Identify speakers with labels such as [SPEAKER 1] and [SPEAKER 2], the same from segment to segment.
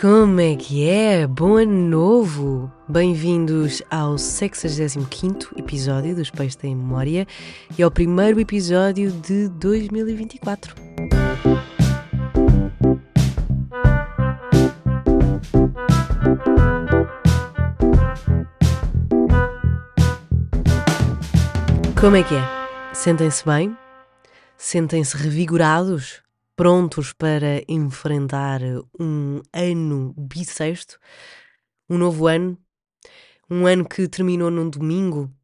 [SPEAKER 1] Como é que é? Bom ano novo! Bem-vindos ao 65 episódio dos Peixes da Memória e ao primeiro episódio de 2024. Como é que é? Sentem-se bem? Sentem-se revigorados? Prontos para enfrentar um ano bissexto, um novo ano, um ano que terminou num domingo.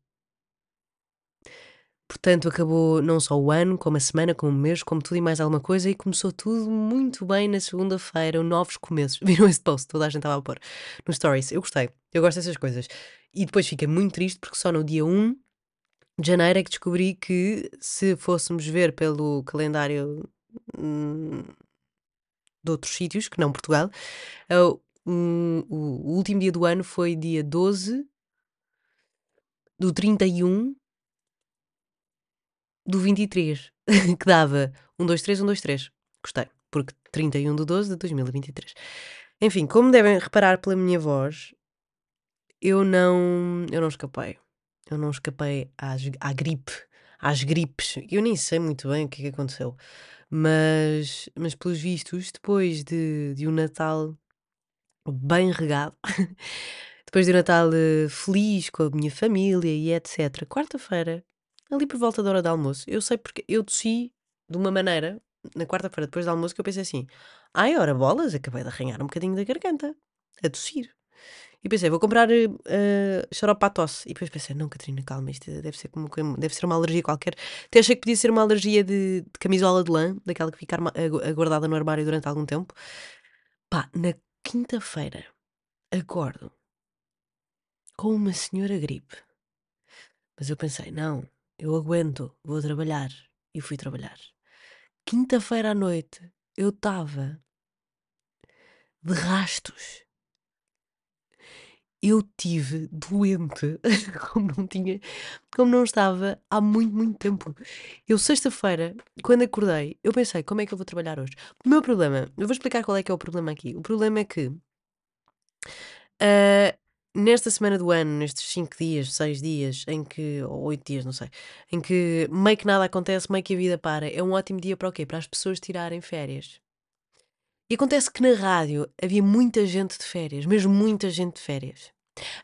[SPEAKER 1] Portanto, acabou não só o ano, como a semana, como o mês, como tudo e mais alguma coisa, e começou tudo muito bem na segunda-feira, novos começos. Viram esse post? Toda a gente estava a pôr no Stories. Eu gostei, eu gosto dessas coisas. E depois fiquei muito triste porque só no dia 1 de janeiro é que descobri que se fôssemos ver pelo calendário de outros sítios, que não Portugal. Uh, um, o, o último dia do ano foi dia 12 do 31 do 23, que dava 1, 2, 3, 1, 2, 3. Gostei, porque 31 de 12 de 2023. Enfim, como devem reparar pela minha voz, eu não, eu não escapei. Eu não escapei às, à gripe, às gripes. Eu nem sei muito bem o que é que aconteceu. Mas, mas pelos vistos, depois de, de um Natal bem regado, depois de um Natal eh, feliz com a minha família e etc., quarta-feira, ali por volta da hora do almoço, eu sei porque eu tossi de uma maneira, na quarta-feira depois do almoço, que eu pensei assim: ai, ora bolas, acabei de arranhar um bocadinho da garganta, a tossir. E pensei, vou comprar uh, xarope para tosse. E depois pensei, não, Catarina, calma, isto deve ser, como, deve ser uma alergia qualquer. Até achei que podia ser uma alergia de, de camisola de lã, daquela que fica guardada no armário durante algum tempo. Pá, na quinta-feira, acordo com uma senhora gripe. Mas eu pensei, não, eu aguento, vou trabalhar. E fui trabalhar. Quinta-feira à noite, eu estava de rastos eu tive doente como não tinha, como não estava há muito, muito tempo. Eu, sexta-feira, quando acordei, eu pensei, como é que eu vou trabalhar hoje? O meu problema, eu vou explicar qual é que é o problema aqui. O problema é que uh, nesta semana do ano, nestes 5 dias, 6 dias, em que, ou 8 dias, não sei, em que meio que nada acontece, meio que a vida para, é um ótimo dia para o quê? Para as pessoas tirarem férias. E acontece que na rádio havia muita gente de férias, mesmo muita gente de férias.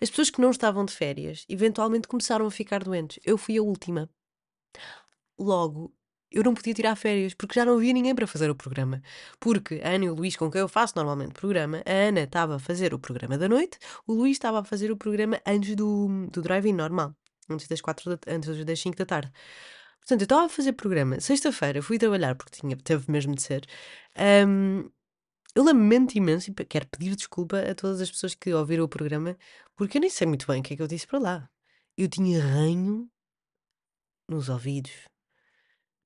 [SPEAKER 1] As pessoas que não estavam de férias eventualmente começaram a ficar doentes. Eu fui a última. Logo, eu não podia tirar férias porque já não havia ninguém para fazer o programa. Porque a Ana e o Luís, com quem eu faço normalmente programa, a Ana estava a fazer o programa da noite, o Luís estava a fazer o programa antes do, do drive-in normal, antes das, quatro da, antes das 5 da tarde. Portanto, eu estava a fazer programa. Sexta-feira fui trabalhar porque tinha, teve mesmo de ser. Um, eu lamento imenso e quero pedir desculpa a todas as pessoas que ouviram o programa, porque eu nem sei muito bem o que é que eu disse para lá. Eu tinha ranho nos ouvidos,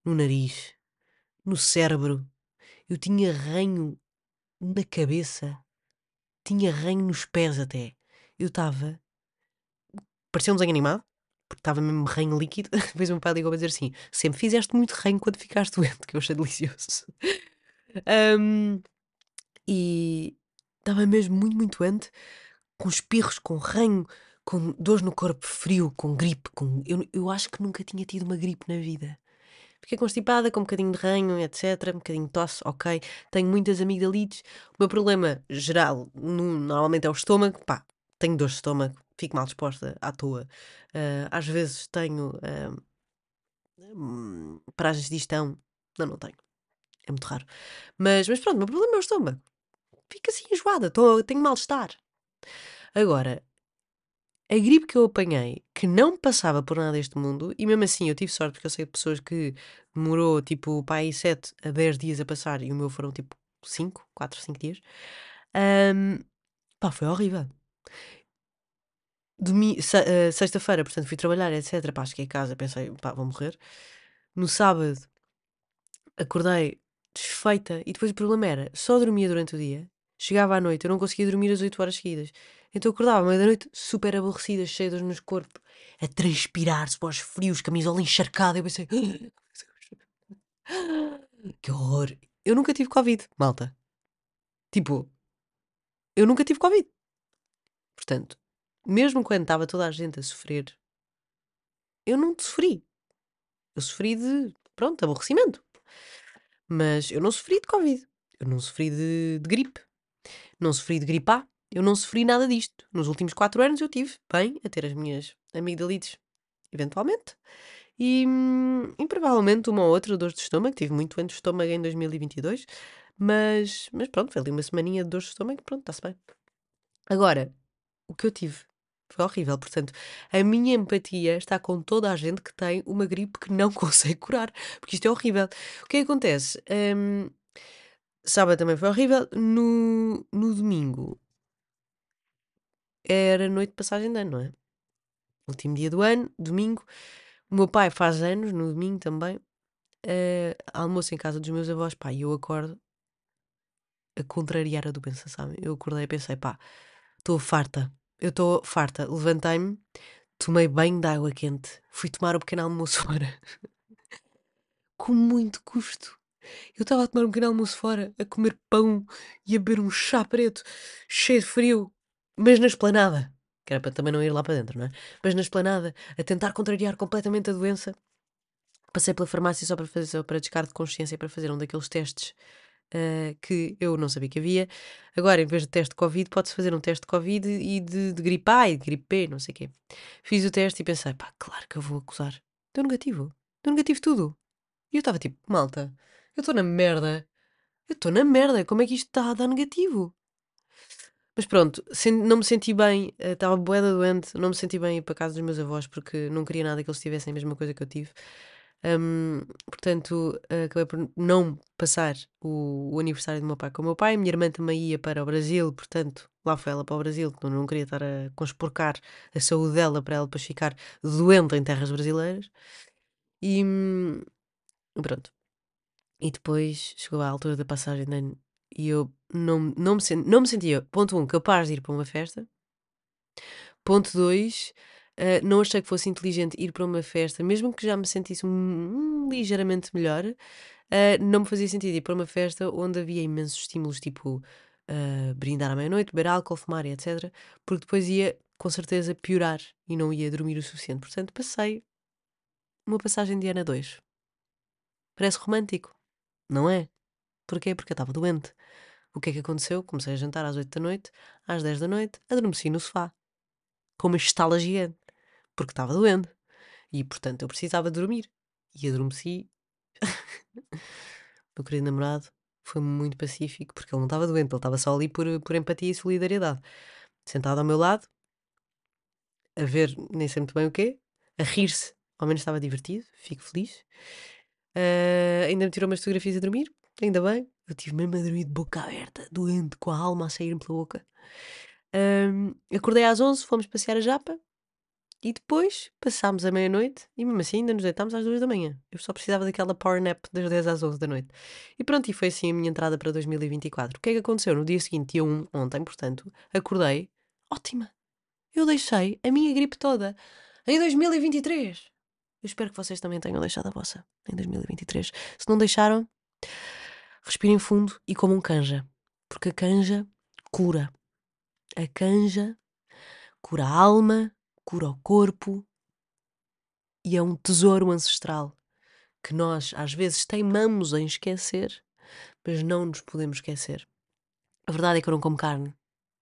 [SPEAKER 1] no nariz, no cérebro. Eu tinha ranho na cabeça. Tinha ranho nos pés até. Eu estava. Parecia um desenho animado, porque estava mesmo ranho líquido. Depois o meu pai ligou a dizer assim: sempre fizeste muito ranho quando ficaste doente, que eu achei delicioso. um, e estava mesmo muito, muito doente, com espirros, com ranho, com dores no corpo frio, com gripe. Com... Eu, eu acho que nunca tinha tido uma gripe na vida. Fiquei constipada, com um bocadinho de ranho, etc. Um bocadinho de tosse, ok. Tenho muitas amigdalites. O meu problema geral, no, normalmente é o estômago. Pá, tenho dor de estômago, fico mal disposta à toa. Uh, às vezes tenho uh, paragens de digestão. Não, não tenho. É muito raro. Mas, mas pronto, o meu problema é o estômago fico assim enjoada, tô, tenho mal-estar. Agora, a gripe que eu apanhei, que não passava por nada deste mundo, e mesmo assim eu tive sorte porque eu sei de pessoas que demorou tipo pai 7 a 10 dias a passar e o meu foram tipo 5, 4, 5 dias. Um, pá, foi horrível. Se, uh, Sexta-feira, portanto, fui trabalhar, etc. Pá, cheguei a casa, pensei, pá, vou morrer. No sábado, acordei desfeita, e depois o problema era, só dormia durante o dia Chegava à noite, eu não conseguia dormir as 8 horas seguidas. Então eu acordava à meia-da-noite, super aborrecida, cheia de nos corpo, a transpirar-se para os frios, camisola encharcada. Eu pensei, que horror. Eu nunca tive Covid, malta. Tipo, eu nunca tive Covid. Portanto, mesmo quando estava toda a gente a sofrer, eu não sofri. Eu sofri de, pronto, aborrecimento. Mas eu não sofri de Covid. Eu não sofri de, de gripe. Não sofri de gripe A. Eu não sofri nada disto. Nos últimos quatro anos eu tive bem a ter as minhas amigdalites, eventualmente. E, hum, e provavelmente uma ou outra dor de estômago. Tive muito doente de estômago em 2022. Mas, mas pronto, foi ali uma semaninha de dor de estômago. Pronto, está-se bem. Agora, o que eu tive foi horrível. Portanto, a minha empatia está com toda a gente que tem uma gripe que não consegue curar. Porque isto é horrível. O que é acontece? Hum, sábado também foi horrível. No, no domingo era noite de passagem de ano, não é? Último dia do ano, domingo. O meu pai faz anos, no domingo também. Uh, almoço em casa dos meus avós, pá, e eu acordo a contrariar a doença, sabe? Eu acordei e pensei, pá, estou farta, eu estou farta. Levantei-me, tomei banho de água quente, fui tomar o pequeno almoço fora. Com muito custo. Eu estava a tomar um pequeno almoço fora, a comer pão e a beber um chá preto, cheio de frio, mas na esplanada. Que era para também não ir lá para dentro, não é? Mas na esplanada, a tentar contrariar completamente a doença. Passei pela farmácia só para fazer só para descargo de consciência para fazer um daqueles testes uh, que eu não sabia que havia. Agora, em vez de teste de Covid, pode-se fazer um teste de Covid e de, de gripe A e de gripe B, não sei o quê. Fiz o teste e pensei, pá, claro que eu vou acusar. Deu negativo. Deu negativo tudo. E eu estava tipo, malta, eu estou na merda. Eu estou na merda. Como é que isto está a dar negativo? Mas pronto, não me senti bem, eh, estava boeda doente, não me senti bem ir para casa dos meus avós porque não queria nada que eles tivessem a mesma coisa que eu tive. Um, portanto, acabei por não passar o, o, aniversário do meu pai com o meu pai. Minha irmã também ia para o Brasil, portanto, lá foi ela para o Brasil, que não queria estar a conspurcar a saúde dela para ela depois ficar doente em terras brasileiras. E hum, pronto. E depois chegou a altura da passagem de ano e eu não, não, me, não me sentia, ponto um, capaz de ir para uma festa. Ponto dois, uh, não achei que fosse inteligente ir para uma festa, mesmo que já me sentisse um, um, ligeiramente melhor, uh, não me fazia sentido ir para uma festa onde havia imensos estímulos, tipo uh, brindar à meia-noite, beber álcool, fumar etc. Porque depois ia, com certeza, piorar e não ia dormir o suficiente. Portanto, passei uma passagem de ano dois. Parece romântico, não é? Porquê? Porque eu estava doente. O que é que aconteceu? Comecei a jantar às 8 da noite, às 10 da noite, adormeci no sofá. Com uma estala. Porque estava doente. E, portanto, eu precisava dormir. E adormeci. Meu querido namorado foi muito pacífico, porque ele não estava doente, ele estava só ali por, por empatia e solidariedade. Sentado ao meu lado, a ver nem sei muito bem o quê, a rir-se, ao menos estava divertido, fico feliz. Uh, ainda me tirou umas fotografias a dormir, ainda bem. Eu tive mesmo a dormir de boca aberta, doente, com a alma a sair-me pela boca. Um, acordei às 11, fomos passear a Japa e depois passámos a meia-noite e mesmo assim ainda nos deitámos às 2 da manhã. Eu só precisava daquela power nap das 10 às 11 da noite. E pronto, e foi assim a minha entrada para 2024. O que é que aconteceu? No dia seguinte, dia 1, ontem, portanto, acordei ótima. Eu deixei a minha gripe toda em 2023. Eu espero que vocês também tenham deixado a vossa em 2023. Se não deixaram, respirem fundo e comam canja. Porque a canja cura. A canja cura a alma, cura o corpo e é um tesouro ancestral que nós às vezes teimamos em esquecer, mas não nos podemos esquecer. A verdade é que eu não como carne.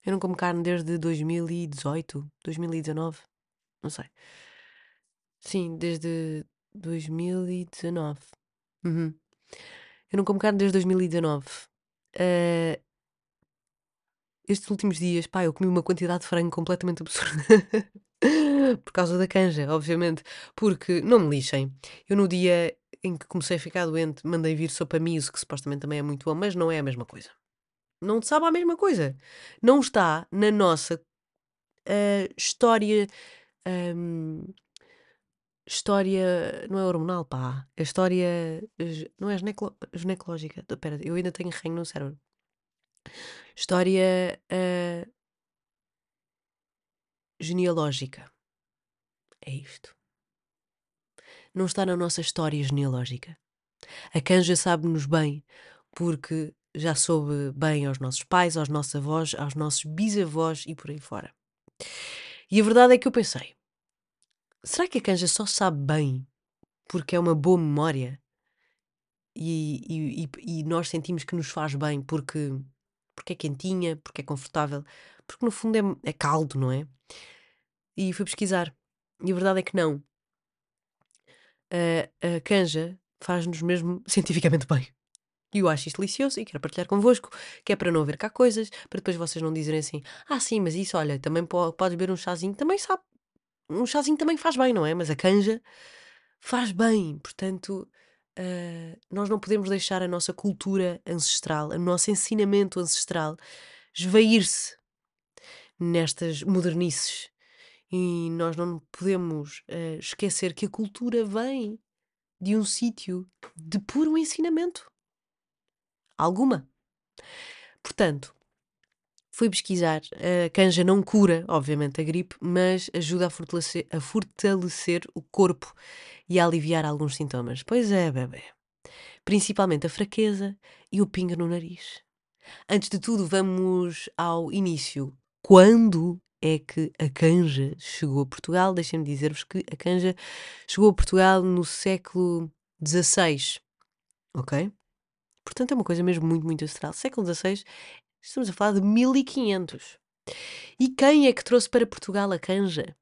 [SPEAKER 1] Eu não como carne desde 2018, 2019, não sei. Sim, desde 2019. Uhum. Eu não como carne desde 2019. Uh, estes últimos dias, pá, eu comi uma quantidade de frango completamente absurda. Por causa da canja, obviamente. Porque, não me lixem, eu no dia em que comecei a ficar doente, mandei vir sopa miso, que supostamente também é muito bom, mas não é a mesma coisa. Não sabe a mesma coisa. Não está na nossa uh, história. Um, história. Não é hormonal, pá. A história. Não é ginecológica. Espera, eu ainda tenho reino no cérebro. História. Uh, genealógica. É isto. Não está na nossa história genealógica. A canja sabe-nos bem porque já soube bem aos nossos pais, aos nossos avós, aos nossos bisavós e por aí fora. E a verdade é que eu pensei: será que a canja só sabe bem porque é uma boa memória? E, e, e, nós sentimos que nos faz bem porque, porque é quentinha, porque é confortável, porque no fundo é, é caldo, não é? E fui pesquisar. E a verdade é que não. A, a canja faz-nos mesmo cientificamente bem. E eu acho isto delicioso e quero partilhar convosco, que é para não haver cá coisas, para depois vocês não dizerem assim: ah, sim, mas isso, olha, também podes beber um chazinho, também sabe. Um chazinho também faz bem, não é? Mas a canja faz bem. Portanto, uh, nós não podemos deixar a nossa cultura ancestral, o nosso ensinamento ancestral, esvair-se nestas modernices. E nós não podemos uh, esquecer que a cultura vem de um sítio de puro ensinamento. Alguma. Portanto, fui pesquisar. A canja não cura, obviamente, a gripe, mas ajuda a fortalecer, a fortalecer o corpo e a aliviar alguns sintomas. Pois é, bebê. Principalmente a fraqueza e o pinga no nariz. Antes de tudo, vamos ao início. Quando é que a canja chegou a Portugal? Deixem-me dizer-vos que a canja chegou a Portugal no século XVI. Ok? Portanto, é uma coisa mesmo muito, muito ancestral. Século XVI, estamos a falar de 1500. E quem é que trouxe para Portugal a canja?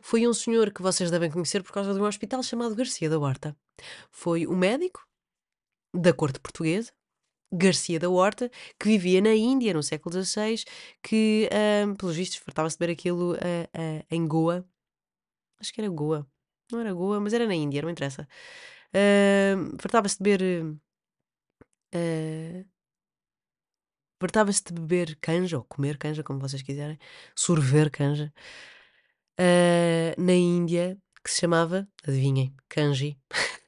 [SPEAKER 1] Foi um senhor que vocês devem conhecer por causa de um hospital chamado Garcia da Horta. Foi um médico da corte portuguesa, Garcia da Horta, que vivia na Índia no século XVI, que, um, pelos vistos, fartava-se de beber aquilo uh, uh, em Goa. Acho que era Goa. Não era Goa, mas era na Índia, não interessa. Fartava-se de beber Fartava-se de beber canja, ou comer canja, como vocês quiserem, sorver canja, uh, na Índia, que se chamava, adivinhem, kanji.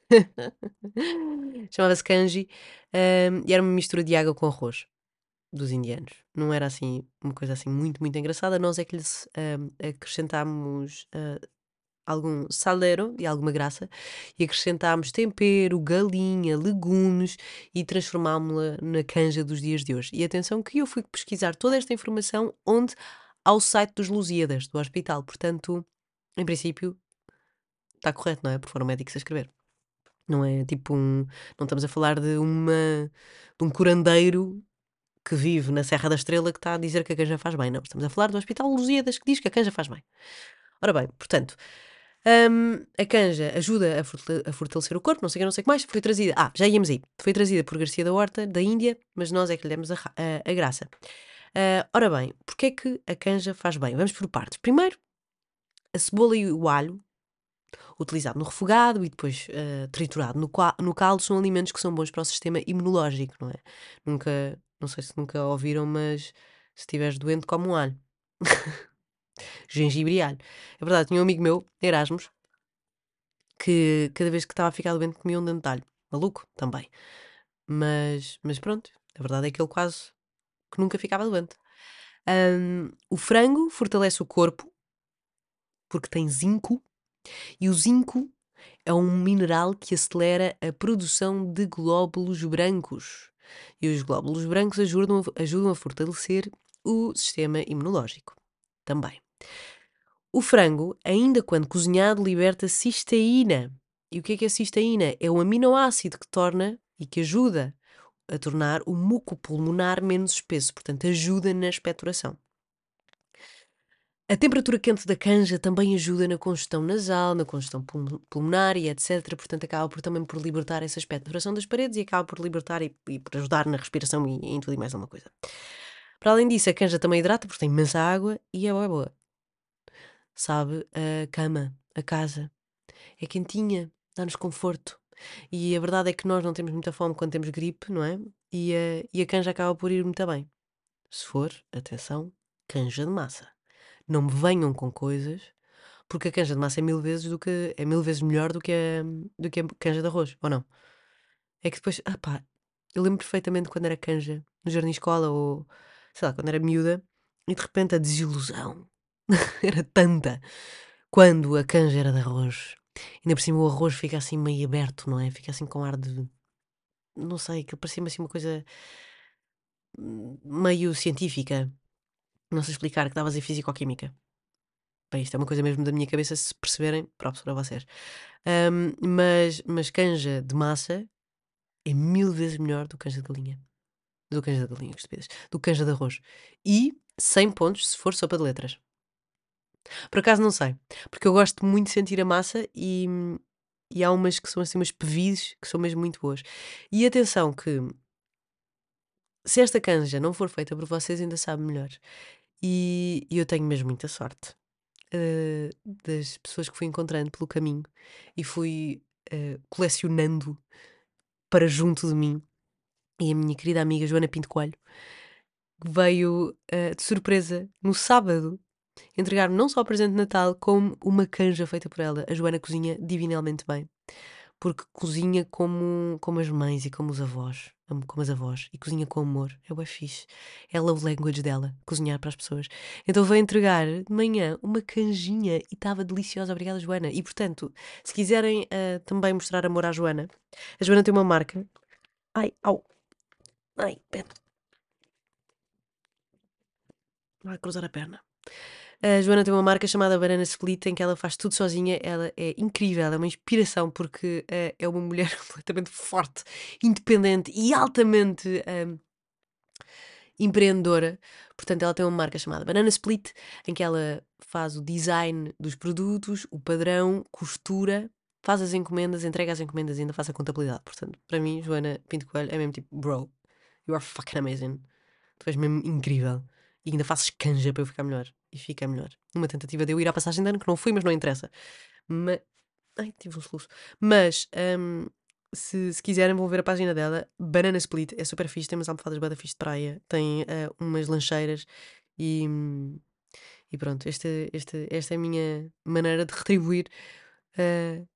[SPEAKER 1] Chamava-se kanji uh, e era uma mistura de água com arroz dos indianos. Não era assim uma coisa assim muito, muito engraçada. Nós é que lhes uh, acrescentámos algum salero e alguma graça e acrescentámos tempero, galinha, legumes e transformámos-la na canja dos dias de hoje. E atenção que eu fui pesquisar toda esta informação onde? Ao site dos Lusíadas, do hospital. Portanto, em princípio, está correto, não é? Porque foram médicos a escrever. Não é tipo um. Não estamos a falar de uma. de um curandeiro que vive na Serra da Estrela que está a dizer que a canja faz bem. Não, estamos a falar do Hospital Lusíadas que diz que a canja faz bem. Ora bem, portanto, um, a canja ajuda a, fortalecer o corpo, não sei o que, não sei o que mais. Foi trazida, ah, já íamos aí. Foi trazida por Garcia da Horta, da Índia, mas nós é que lhe demos a, a, a graça. Uh, ora bem, porquê é que a canja faz bem? Vamos por partes. Primeiro, a cebola e o alho, utilizado no refogado e depois uh, triturado no, no caldo, são alimentos que são bons para o sistema imunológico, não é? Nunca, não sei se nunca ouviram, mas se estiveres doente, come um alho. gengibre e alho. É verdade, tinha um amigo meu, Erasmus, que cada vez que estava a ficar doente comia um dente de alho. Maluco, também. Mas, mas pronto, a verdade é que ele quase que nunca ficava doente. Um, o frango fortalece o corpo porque tem zinco e o zinco é um mineral que acelera a produção de glóbulos brancos. E os glóbulos brancos ajudam, ajudam a fortalecer o sistema imunológico também. O frango, ainda quando cozinhado, liberta cisteína. E o que é, que é cisteína? É um aminoácido que torna e que ajuda a tornar o muco pulmonar menos espesso, portanto, ajuda na expectoração. A temperatura quente da canja também ajuda na congestão nasal, na congestão pulmonar e etc. Portanto, acaba por, também por libertar essa expectoração das paredes e acaba por libertar e, e por ajudar na respiração e, em tudo e mais alguma coisa. Para além disso, a canja também hidrata porque tem imensa água e é boa. Sabe, a cama, a casa, é quentinha, dá-nos conforto. E a verdade é que nós não temos muita fome quando temos gripe, não é? E a, e a canja acaba por ir muito bem. Se for, atenção, canja de massa. Não me venham com coisas, porque a canja de massa é mil vezes do que é mil vezes melhor do que a, do que a canja de arroz, ou não? É que depois, ah pá, eu lembro perfeitamente quando era canja no jardim escola ou sei lá, quando era miúda, e de repente a desilusão era tanta quando a canja era de arroz. Ainda por cima o arroz fica assim meio aberto, não é? Fica assim com ar de. não sei, aquilo parecia-me assim uma coisa hum, meio científica. Não sei explicar, que davas em Físico-Química. Bem, isto é uma coisa mesmo da minha cabeça, se perceberem, próprio para vocês. Hum, mas, mas canja de massa é mil vezes melhor do que canja de galinha. Do canja de galinha, que. Do canja de arroz. E 100 pontos se for sopa de letras. Por acaso não sei, porque eu gosto muito de sentir a massa e, e há umas que são assim umas pevides que são mesmo muito boas. E atenção que se esta canja não for feita por vocês ainda sabe melhor. E, e eu tenho mesmo muita sorte uh, das pessoas que fui encontrando pelo caminho e fui uh, colecionando para junto de mim. E a minha querida amiga Joana Pinto Coelho veio uh, de surpresa no sábado entregar-me não só o presente de Natal, como uma canja feita por ela. A Joana cozinha divinalmente bem. Porque cozinha como, como as mães e como os avós. Como as avós. E cozinha com amor. É o fixe. É love language dela. Cozinhar para as pessoas. Então veio entregar de manhã uma canjinha e estava deliciosa. Obrigada, Joana. E portanto, se quiserem uh, também mostrar amor à Joana, a Joana tem uma marca. Ai, au. Ai, pera. Vai cruzar a perna. A Joana tem uma marca chamada Banana Split em que ela faz tudo sozinha. Ela é incrível, é uma inspiração porque uh, é uma mulher completamente forte, independente e altamente uh, empreendedora. Portanto, ela tem uma marca chamada Banana Split em que ela faz o design dos produtos, o padrão, costura, faz as encomendas, entrega as encomendas e ainda faz a contabilidade. Portanto, para mim, Joana Pinto Coelho é mesmo tipo, bro, you are fucking amazing. Tu és mesmo incrível. E ainda fazes canja para eu ficar melhor e fica melhor. Numa tentativa de eu ir à passagem de ano, que não fui, mas não interessa. Mas. Ai, tive um soluço. Mas, um, se, se, quiserem, vão ver a página dela. Banana Split é super fixe. Tem umas almofadas bada fixe de praia, tem uh, umas lancheiras e. E pronto, este, este, esta é a minha maneira de retribuir. Uh,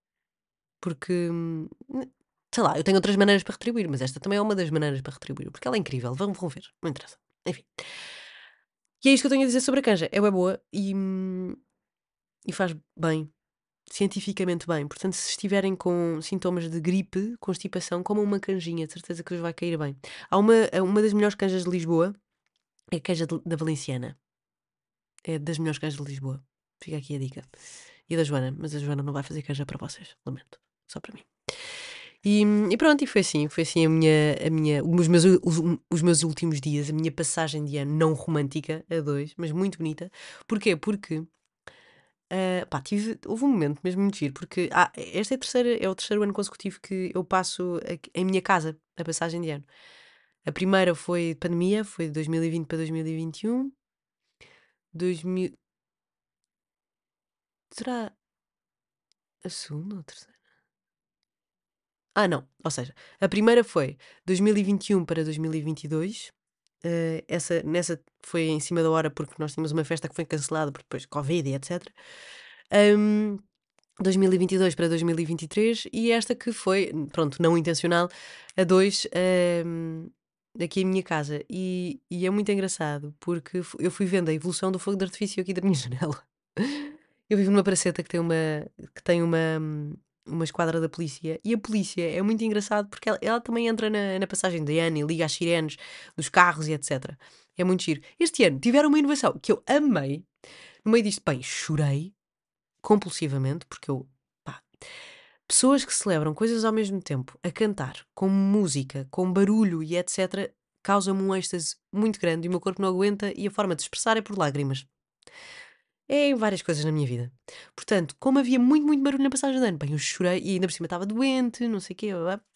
[SPEAKER 1] porque. Sei lá, eu tenho outras maneiras para retribuir, mas esta também é uma das maneiras para retribuir, porque ela é incrível. Vão, vão ver, não interessa. Enfim. E é isto que eu tenho a dizer sobre a canja. É boa e, e faz bem, cientificamente bem. Portanto, se estiverem com sintomas de gripe, constipação, como uma canjinha, de certeza que vos vai cair bem. Há uma, uma das melhores canjas de Lisboa, é a canja da Valenciana. É das melhores canjas de Lisboa. Fica aqui a dica. E da Joana, mas a Joana não vai fazer canja para vocês, lamento. Só para mim. E, e, pronto, e foi assim, foi assim a minha, a minha, os, meus, os, os, meus últimos dias, a minha passagem de ano não romântica a dois, mas muito bonita. Porquê? Porque uh, pá, tive, houve um momento mesmo muito giro, porque ah, este é, terceira, é o terceiro ano consecutivo que eu passo em minha casa, a passagem de ano. A primeira foi de pandemia, foi de 2020 para 2021. 2000... Será a segunda ou a terceira? Ah, não. Ou seja, a primeira foi 2021 para 2022. Uh, eh, essa, nessa foi em cima da hora porque nós tínhamos uma festa que foi cancelada por depois Covid e etc. Um, 2022 para 2023 e esta que foi, pronto, não intencional, a dois um, aqui em minha casa. E, e é muito engraçado porque eu fui vendo a evolução do fogo de artifício aqui da minha janela. Eu vivo numa praceta que tem uma, que tem uma, uma esquadra da polícia. E a polícia é muito engraçado porque ela, ela também entra na, na, passagem de ano e liga as sirenes dos carros e etc. É muito giro. Este ano tiveram uma inovação que eu amei. No meio disto, bem, chorei compulsivamente porque eu. Pá, pessoas que celebram coisas ao mesmo tempo, a cantar, com música, com barulho e etc., causa-me um êxtase muito grande e o meu corpo não aguenta e a forma de expressar é por lágrimas é em várias coisas na minha vida. Portanto, como havia muito, muito barulho na passagem de ano, bem, eu chorei e ainda por cima estava doente, não sei o quê,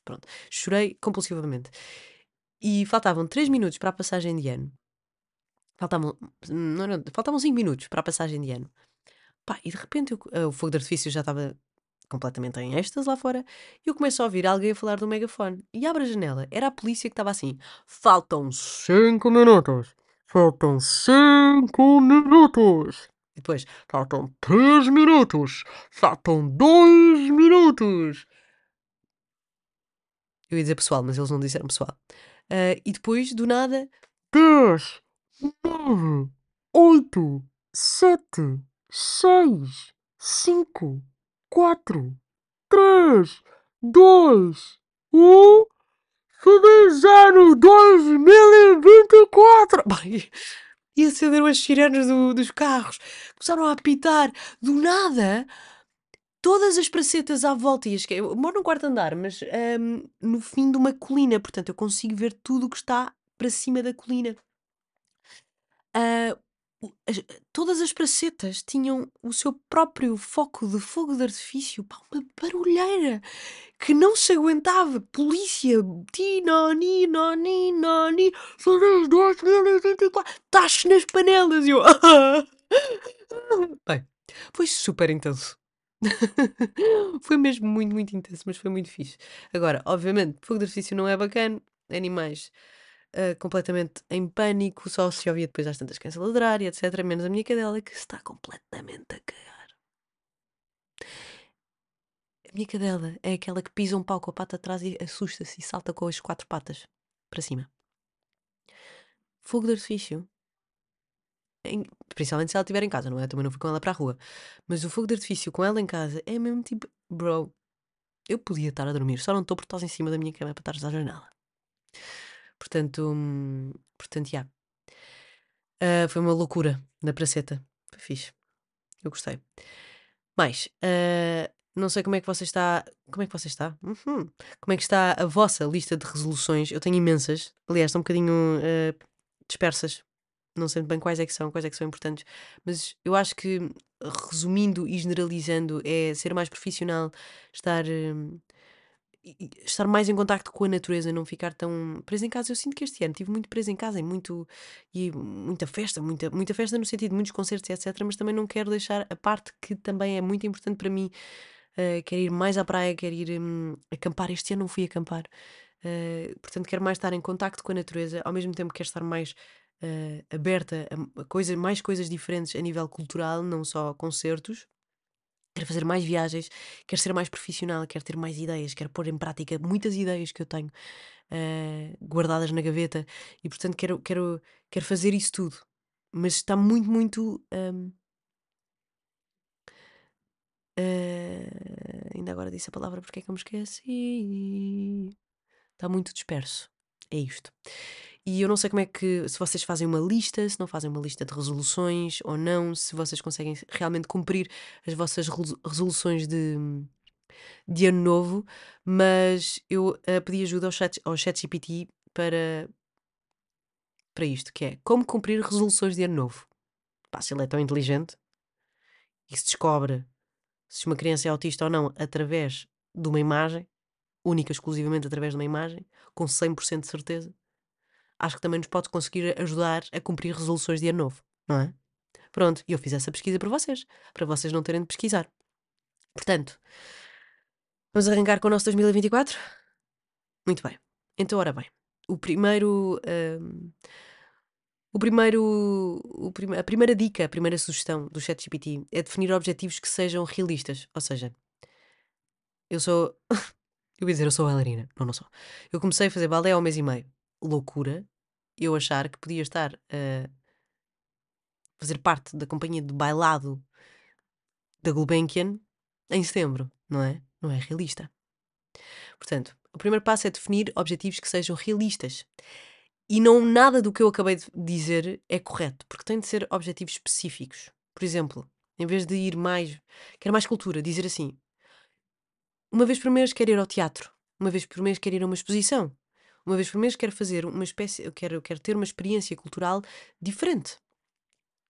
[SPEAKER 1] pronto, chorei compulsivamente. E faltavam 3 minutos para a passagem de ano. Faltavam, não, não, faltavam 5 minutos para a passagem de ano. Pá, e de repente eu, uh, o fogo de artifício já estava completamente em êxtase lá fora, e eu começo a ouvir alguém a falar do megafone. E abre a janela, era a polícia que estava assim: Faltam 5 minutos! Faltam 5 minutos! E depois, faltam 3 minutos, faltam 2 minutos. Eu ia dizer pessoal, mas eles não disseram pessoal. Uh, e depois, do nada, 10, 9, 8, 7, 6, 5, 4, 3, 2, 1. Feliz ano 2024! Bem, e acenderam as sirenes do- dos carros, começaram a apitar, do nada, todas as pracetas à volta. E as, eu moro num quarto andar, mas ahm, no fim de uma colina, portanto eu consigo ver tudo o que está para cima da colina. Ah, as- todas as pracetas tinham o seu próprio foco de fogo de artifício, pá, uma barulheira que não se aguentava. Polícia, noni, feliz 2024, taxe nas panelas. E eu, bem, foi super intenso. foi mesmo muito, muito intenso, mas foi muito fixe. Agora, obviamente, fogo de artifício não é bacana, animais ah, completamente em pânico, só se ouvia depois às tantas cães ladrar e etc. Menos a minha cadela que está completamente a cagar. A minha cadela é aquela que pisa um pau com a pata atrás e assusta-se e salta com as quatro patas para cima. Fogo de artifício. principalmente se ela estiver em casa, não é? Também não fui com ela para a rua. Mas o fogo de artifício com ela em casa é mesmo tipo, bro, eu podia estar a dormir, só não estou porque estás em cima da minha cama para estares à janela. Portanto, hum, portanto, já. Ah, foi uma loucura na praceta. Foi fixe. Eu gostei. Mais, ah, não sei como é que você está. Como é que você está? Uhum. Como é que está a vossa lista de resoluções? Eu tenho imensas. Aliás, estão um bocadinho ah, dispersas. Não sei bem quais é que são, quais é que são importantes. Mas eu acho que, resumindo e generalizando, é ser mais profissional, estar. e estar mais em contacto com a natureza, não ficar tão preso em casa. Eu sinto que este ano estive muito preso em casa e muito e muita festa, muita, muita festa no sentido de muitos concertos, etc. Mas também não quero deixar a parte que também é muito importante para mim. Uh, quero ir mais à praia, quero ir hum, acampar. Este ano não fui acampar. Uh, portanto, quero mais estar em contacto com a natureza, ao mesmo tempo quero estar mais uh, aberta a, a coisa, mais coisas diferentes a nível cultural, não só concertos. Quero fazer mais viagens, quero ser mais profissional, quero ter mais ideias, quero pôr em prática muitas ideias que eu tenho eh, guardadas na gaveta e, portanto, quero, quero, quero fazer isso tudo. Mas está muito, muito. ahm, eh, ainda agora disse a palavra porque é que eu me esqueci. Está muito disperso. É isto. E eu não sei como é que, se vocês fazem uma lista, se não fazem uma lista de resoluções ou não, se vocês conseguem realmente cumprir as vossas resolu- resoluções de, de ano novo, mas eu eh, pedi ajuda ao chat, ao chat GPT para, para isto, que é como cumprir resoluções de ano novo. Pá, se ele é tão inteligente e se descobre se uma criança é autista ou não através de uma imagem, única exclusivamente através de uma imagem, com 100% de certeza, acho que também nos pode conseguir ajudar a cumprir resoluções de ano novo, não é? Pronto, e eu fiz essa pesquisa para vocês, para vocês não terem de pesquisar. Portanto, vamos arrancar com o nosso 2024? Muito bem. Então, ora bem, o primeiro. hum, o primeiro, o a primeira dica, a primeira sugestão do ChatGPT é definir objetivos que sejam realistas. Ou seja, eu sou. eu ia dizer, eu sou bailarina. Não, não sou. Eu comecei a fazer balé há um mês e meio. Loucura. Eu achar que podia estar a fazer parte da companhia de bailado da Gulbenkian em setembro, não é? Não é realista. Portanto, o primeiro passo é definir objetivos que sejam realistas. E não nada do que eu acabei de dizer é correto, porque tem de ser objetivos específicos. Por exemplo, em vez de ir mais, quero mais cultura, dizer assim: uma vez por mês quero ir ao teatro, uma vez por mês quero ir a uma exposição, uma vez por mês quero fazer uma espécie, eu quero, eu quero ter uma experiência cultural diferente.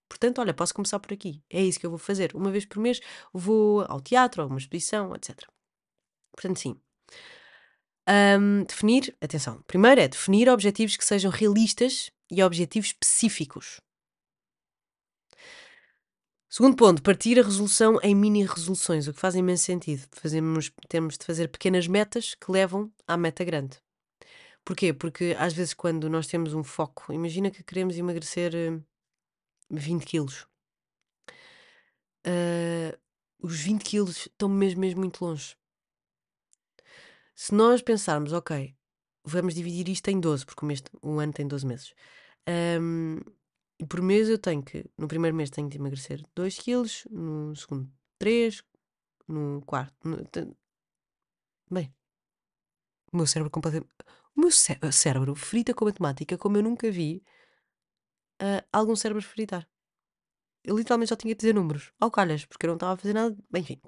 [SPEAKER 1] Portanto, olha, posso começar por aqui. É isso que eu vou fazer. Uma vez por mês vou ao teatro, a uma exposição, etc. Portanto, sim. Ahm, definir, atenção, primeiro é definir objetivos que sejam realistas e objetivos específicos. Segundo ponto, partir a resolução em mini resoluções, o que faz imenso sentido. Fazemos, temos de fazer pequenas metas que levam à meta grande. Porquê? Porque às vezes quando nós temos um foco, imagina que queremos emagrecer eh, 20 quilos. Ah, os 20 quilos estão mesmo, mesmo muito longe. Se nós pensarmos, ok, vamos dividir isto em 12, porque o, mês, o ano tem 12 meses. Ahm, e por mês eu tenho que, no primeiro mês tenho de emagrecer 2 quilos, no segundo 3, no quarto. no- bem, o meu cérebro completamente. O meu cé- cérebro frita com matemática como eu nunca vi ah, algum cérebro fritar. Eu literalmente só tinha que dizer números, ao calhas, porque eu não estava a fazer nada. Enfim,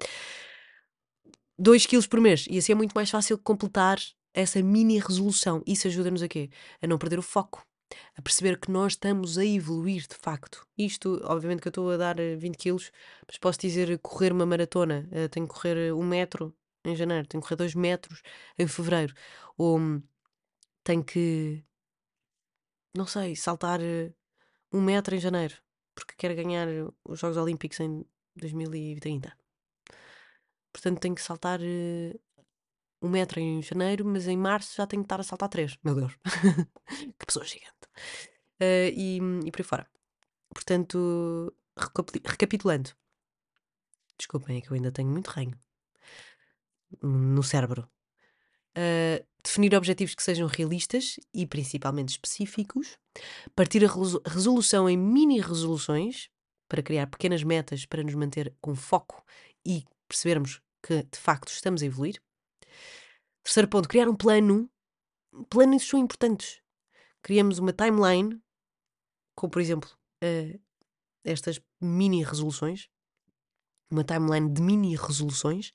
[SPEAKER 1] 2 quilos por mês. E assim é muito mais fácil completar essa mini resolução. Isso ajuda-nos a quê? A não perder o foco. A perceber que nós estamos a evoluir de facto. Isto, obviamente, que eu estou a dar eh, 20 quilos, mas posso dizer correr uma maratona. eh, tenho que correr eh, um metro em janeiro, tenho que correr dois metros em fevereiro. Ou tenho que, não sei, saltar eh, um metro em janeiro, porque quero ganhar os Jogos Olímpicos em 2030. Portanto, tenho que saltar eh, um metro em janeiro, mas em março já tenho que estar a saltar três. Meu Deus, que pessoa gigante. Eh, e, e por aí fora. Portanto, recapitulando. Desculpem, é que eu ainda tenho muito ranho no cérebro. Uh, definir objetivos que sejam realistas e principalmente específicos. Partir a resolu- resolução em mini resoluções para criar pequenas metas para nos manter com foco e percebermos que de facto estamos a evoluir. Terceiro ponto, criar um plano. Planos são importantes. Criamos uma timeline, com por exemplo uh, estas mini resoluções, uma timeline de mini resoluções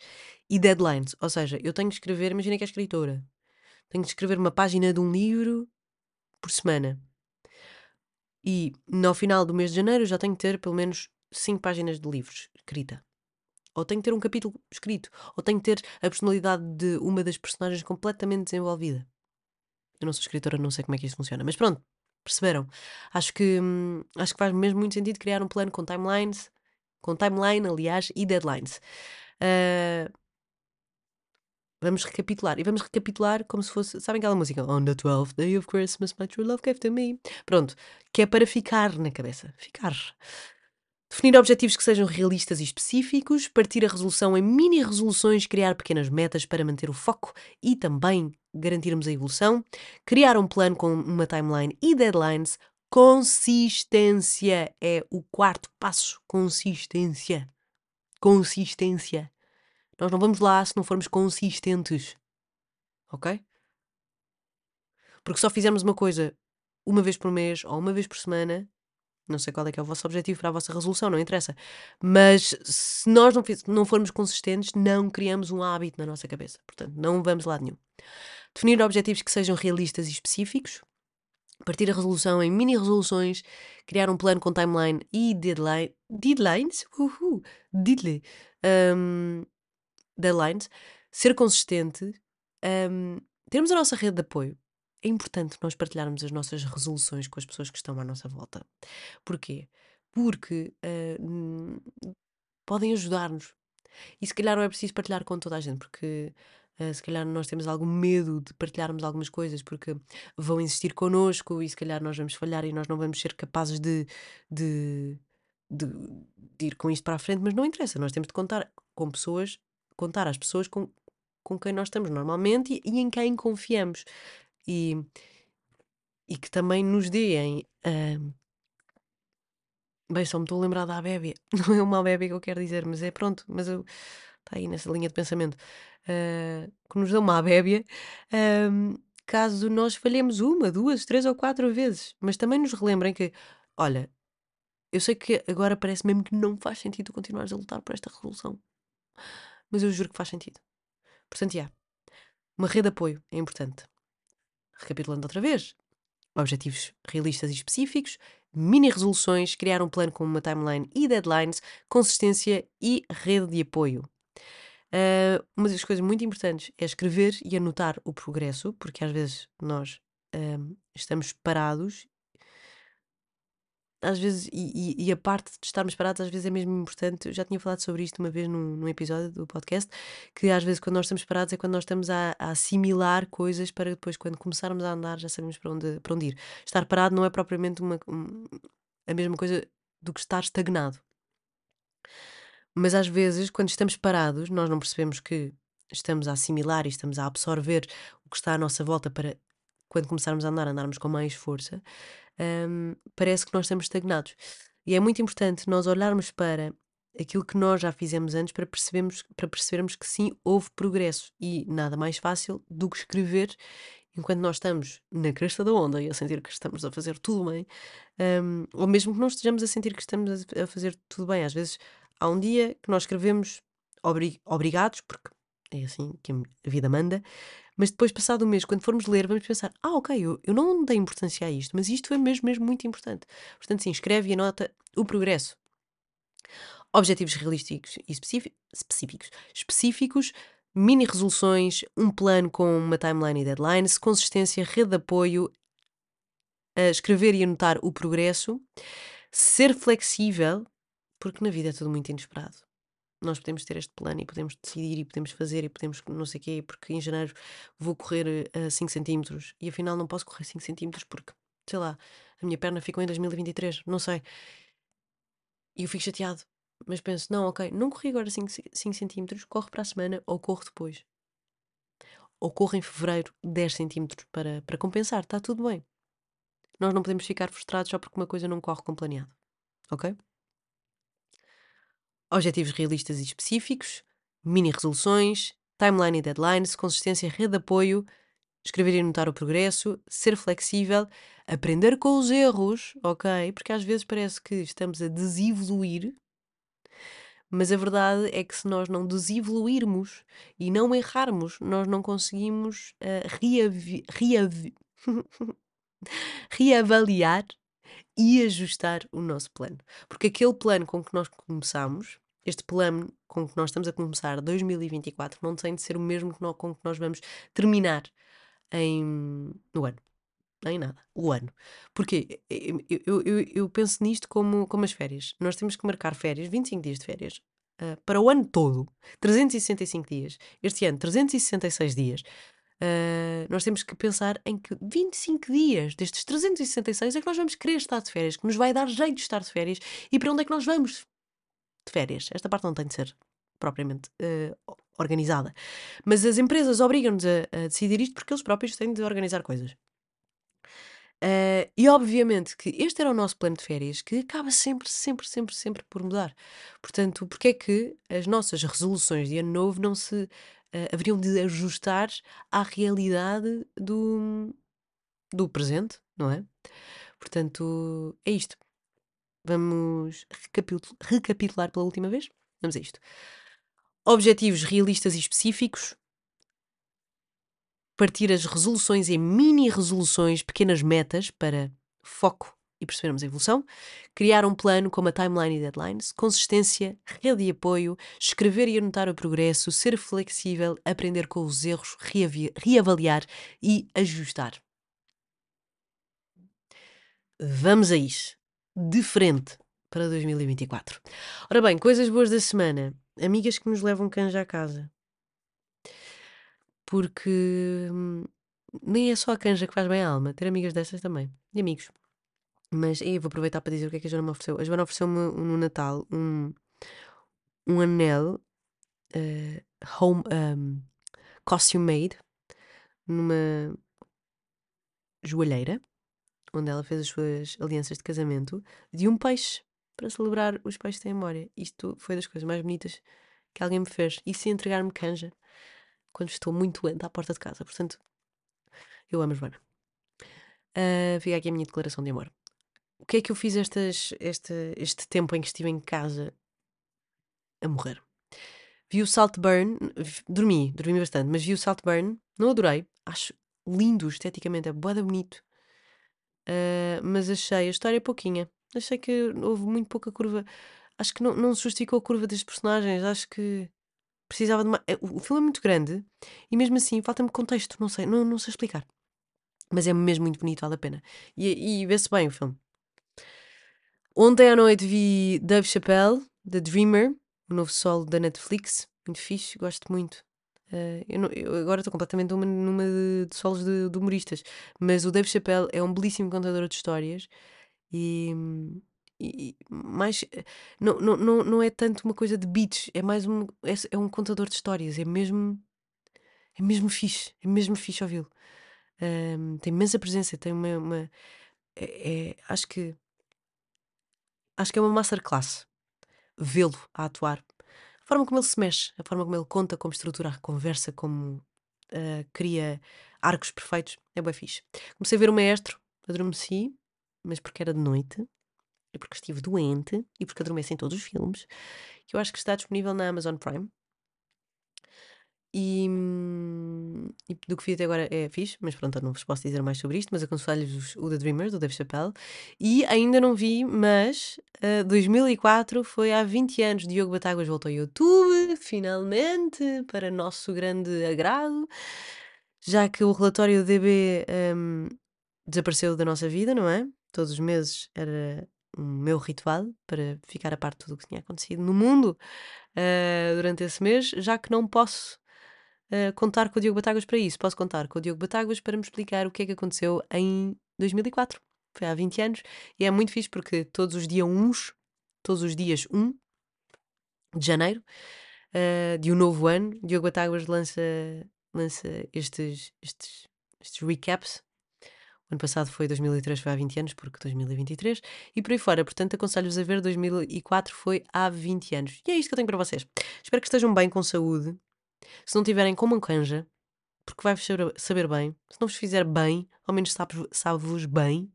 [SPEAKER 1] e deadlines. Ou seja, eu tenho que escrever, imagina que é escritora, tenho que escrever uma página de um livro por semana. E no final do mês de janeiro já tenho que ter pelo menos 5 páginas de livros escrita. Ou tenho que ter um capítulo escrito. Ou tenho que ter a personalidade de uma das personagens completamente desenvolvida. Eu não sou escritora, não sei como é que isto funciona. Mas pronto, perceberam? Acho que, hum, acho que faz mesmo muito sentido criar um plano com timelines, com timeline, aliás, e deadlines. Ah, vamos recapitular. E vamos recapitular como se fosse. Sabem aquela música? On the 12th day of Christmas, my true love gave to me. Pronto. Que é para ficar na cabeça. Ficar. Definir objetivos que sejam realistas e específicos, partir a resolução em mini resoluções, criar pequenas metas para manter o foco e também garantirmos a evolução, criar um plano com uma timeline e deadlines. Consistência é o quarto passo. Consistência. Consistência. Nós não vamos lá se não formos consistentes. Ok? Porque só fizermos uma coisa uma vez por mês ou uma vez por semana, não sei qual é que é o vosso objetivo para a vossa resolução, não interessa. Mas se nós não, não formos consistentes, não criamos um hábito na nossa cabeça. Portanto, não vamos lá nenhum. Definir objetivos que sejam realistas e específicos. Partir a resolução em mini resoluções, criar um plano com timeline e deadline, deadlines, deadline, um, deadlines, ser consistente, um, termos a nossa rede de apoio. É importante nós partilharmos as nossas resoluções com as pessoas que estão à nossa volta. Porquê? Porque hum, podem ajudar-nos. E se calhar não é preciso partilhar com toda a gente, porque ah, se calhar nós temos algum medo de partilharmos algumas coisas, porque vão insistir connosco e se calhar nós vamos falhar e nós não vamos ser capazes de, de, de, de ir com isto para a frente, mas não interessa, nós temos de contar com pessoas, contar às pessoas com, com quem nós estamos normalmente e, e em quem confiamos. E, e que também nos deem. ah, bem, só me estou a lembrar da Abébia. Não é uma Abébia que eu quero dizer, mas é pronto, mas. Está aí nessa linha de pensamento. Ah, que nos dê uma Abébia. caso nós falhemos uma, duas, três ou quatro vezes. Mas também nos relembrem que, olha, eu sei que agora parece mesmo que não faz sentido continuares a lutar por esta resolução. Mas eu juro que faz sentido. Portanto, já. Uma rede de apoio é importante. Recapitulando outra vez. Objetivos realistas e específicos, mini resoluções, criar um plano com uma timeline e deadlines, consistência e rede de apoio. Ah, uma das coisas muito importantes é escrever e anotar o progresso, porque às vezes nós ahm, estamos parados, às vezes, e, e- e a parte de estarmos parados às vezes é mesmo importante. Eu já tinha falado sobre isto uma vez num, num episódio do podcast, que às vezes quando nós estamos parados é quando nós estamos a, a assimilar coisas para depois, quando começarmos a andar, já sabemos para onde, para onde ir. Estar parado não é propriamente uma, um- a mesma coisa do que estar estagnado. Mas às vezes, quando estamos parados, nós não percebemos que estamos a assimilar e estamos a absorver o que está à nossa volta para, quando começarmos a andar, andarmos com mais força. hum, parece que nós estamos estagnados. E é muito importante nós olharmos para aquilo que nós já fizemos antes para percebermos, para percebermos que sim, houve progresso. E nada mais fácil do que escrever enquanto nós estamos na cresta da onda e a sentir que estamos a fazer tudo bem, hum, ou mesmo que não estejamos a sentir que estamos a fazer tudo bem. Às vezes há um dia que nós escrevemos obri- obrigados, porque é assim que a vida manda, mas depois, passado um mês, quando formos ler, vamos pensar: ah, ok, eu, eu não dei importância a isto, mas isto é mesmo, mesmo muito importante. Portanto, sim, escreve e anota o progresso. Objetivos realísticos e específi- específicos. Específicos, mini resoluções, um plano com uma timeline e deadlines, consistência, rede de apoio, escrever e anotar o progresso, ser flexível, porque na vida é tudo muito inesperado. Nós podemos ter este plano e podemos decidir e podemos fazer e podemos não sei o quê, porque em janeiro vou correr a 5 centímetros e afinal não posso correr 5 centímetros porque, sei lá, a minha perna ficou em 2023, não sei. E eu fico chateado. Mas penso, não, ok, não corri agora 5, centímetros, corre para a semana ou corro depois. Ou corro em fevereiro 10 centímetros para, para compensar, está tudo bem. Nós não podemos ficar frustrados só porque uma coisa não corre como planeado. Ok? Objetivos realistas e específicos, mini resoluções, timeline e deadlines, consistência, rede de apoio, escrever e anotar o progresso, ser flexível, aprender com os erros, ok? Porque às vezes parece que estamos a desevoluir, mas a verdade é que se nós não desevoluirmos e não errarmos, nós não conseguimos uh, reavi reavi reavaliar e ajustar o nosso plano. Porque aquele plano com que nós começamos, este plano com que nós estamos a começar 2024, não tem de ser o mesmo que nós, com que nós vamos terminar em, no ano. Nem nada. O ano. Porque eu, eu, eu, penso nisto como, como as férias. Nós temos que marcar férias, 25 dias de férias, uh, para o ano todo. 365 dias. Este ano, 366 dias. Uh, nós temos que pensar em que 25 dias destes 366 é que nós vamos querer estar de férias, que nos vai dar jeito de estar de férias e para onde é que nós vamos de férias. Esta parte não tem de ser propriamente uh, organizada, mas as empresas obrigam-nos a, a, decidir isto porque eles próprios têm de organizar coisas. Uh, e obviamente que este era o nosso plano de férias que acaba sempre, sempre, sempre, sempre por mudar. Portanto, porque é que as nossas resoluções de ano novo não se uh, haveriam de ajustar à realidade do, do presente, não é? Portanto, é isto. Vamos recapitular, pela última vez? Vamos a isto. Objetivos realistas e específicos. Partir as resoluções em mini resoluções, pequenas metas para foco e percebermos a evolução, criar um plano com uma timeline e deadlines, consistência, rede de apoio, escrever e anotar o progresso, ser flexível, aprender com os erros, reavaliar e ajustar. Vamos a isso. De frente para 2024. Ora bem, coisas boas da semana. Amigas que nos levam canja à casa. Porque hum, nem é só a canja que faz bem a alma, ter amigas dessas também. E amigos. Mas aí vou aproveitar para dizer o que é que a Joana me ofereceu. A Joana ofereceu-me no Natal um, um anel uh, home um, costume made numa joalheira onde ela fez as suas alianças de casamento de um peixe para celebrar os peixes da memória. Isto foi das coisas mais bonitas que alguém me fez. E se entregar-me canja quando estou muito doente à porta de casa. Portanto, eu amo a Joana. Uh, fica aqui a minha declaração de amor o que é que eu fiz estas, este, este tempo em que estive em casa a morrer? Vi o Saltburn, dormi, dormi bastante, mas vi o Saltburn, não adorei, acho lindo esteticamente, é boada bonito, uh, mas achei a história pouquinha. Achei que houve muito pouca curva. Acho que não, não se justificou a curva destes personagens. Acho que precisava de uma. É, o filme é muito grande e mesmo assim falta-me contexto. Não sei, não, não sei explicar. Mas é mesmo muito bonito, vale a pena. E, e vê-se bem o filme. Ontem à noite vi Dave Chappelle, The Dreamer, o novo solo da Netflix. Muito fixe, gosto muito. Uh, eu, não, eu, agora estou completamente numa, numa de, de, solos de, de, humoristas, mas o Dave Chappelle é um belíssimo contador de histórias e, e mais não, não, não, não é tanto uma coisa de beats, é mais um, é, é, um contador de histórias, é mesmo é mesmo fixe, é mesmo fixe ouvi-lo. Tem imensa presença, tem uma, uma é, é, acho que acho que é uma masterclass vê-lo a atuar. A forma como ele se mexe, a forma como ele conta, como estrutura a conversa, como uh, cria arcos perfeitos, é bem fixe. Comecei a ver o Maestro, adormeci, mas porque era de noite, e porque estive doente, e porque adormeci em todos os filmes, que eu acho que está disponível na Amazon Prime. E, hum, e do que vi até agora é fixe, mas pronto, não vos posso dizer mais sobre isto, mas aconselho-vos o The Dreamers, do Dave Chappelle. E ainda não vi, mas uh, 2004 foi há 20 anos. Diogo Batáguas voltou ao YouTube, finalmente, para nosso grande agrado, já que o relatório do DB um, desapareceu da nossa vida, não é? Todos os meses era o meu ritual para ficar a parte de tudo o que tinha acontecido no mundo uh, durante esse mês, já que não posso uh, contar com o Diogo Batáguas para isso. Posso contar com o Diogo Batáguas para me explicar o que é que aconteceu em 2004. Foi há 20 anos e é muito fixe porque todos os dias uns, todos os dias 1 de janeiro uh, de um novo ano, Diogo Batáguas lança, lança estes, estes, estes recaps ano passado foi 2003, foi há 20 anos, porque 2023, e por aí fora. Portanto, aconselho-vos a ver 2004 foi há 20 anos. E é isto que eu tenho para vocês. Espero que estejam bem, com saúde. Se não tiverem, comam canja, porque vai-vos saber bem. Se não vos fizer bem, ao menos sabe-vos sabe bem.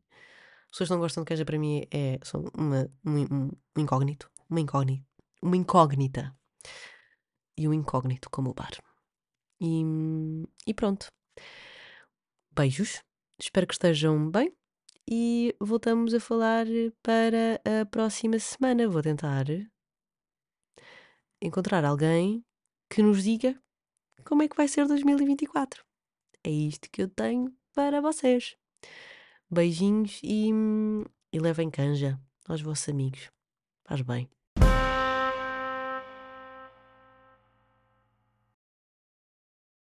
[SPEAKER 1] As pessoas que não gostam de canja, para mim, é, são uma, um, um, um incógnito. Uma incógnita. Uma incógnita. E um incógnito, como o bar. E, e pronto. Beijos. Espero que estejam bem. E voltamos a falar para a próxima semana. Vou tentar encontrar alguém que nos diga como é que vai ser 2024. É isto que eu tenho para vocês. Beijinhos e, e levem canja aos vossos amigos. Faz bem.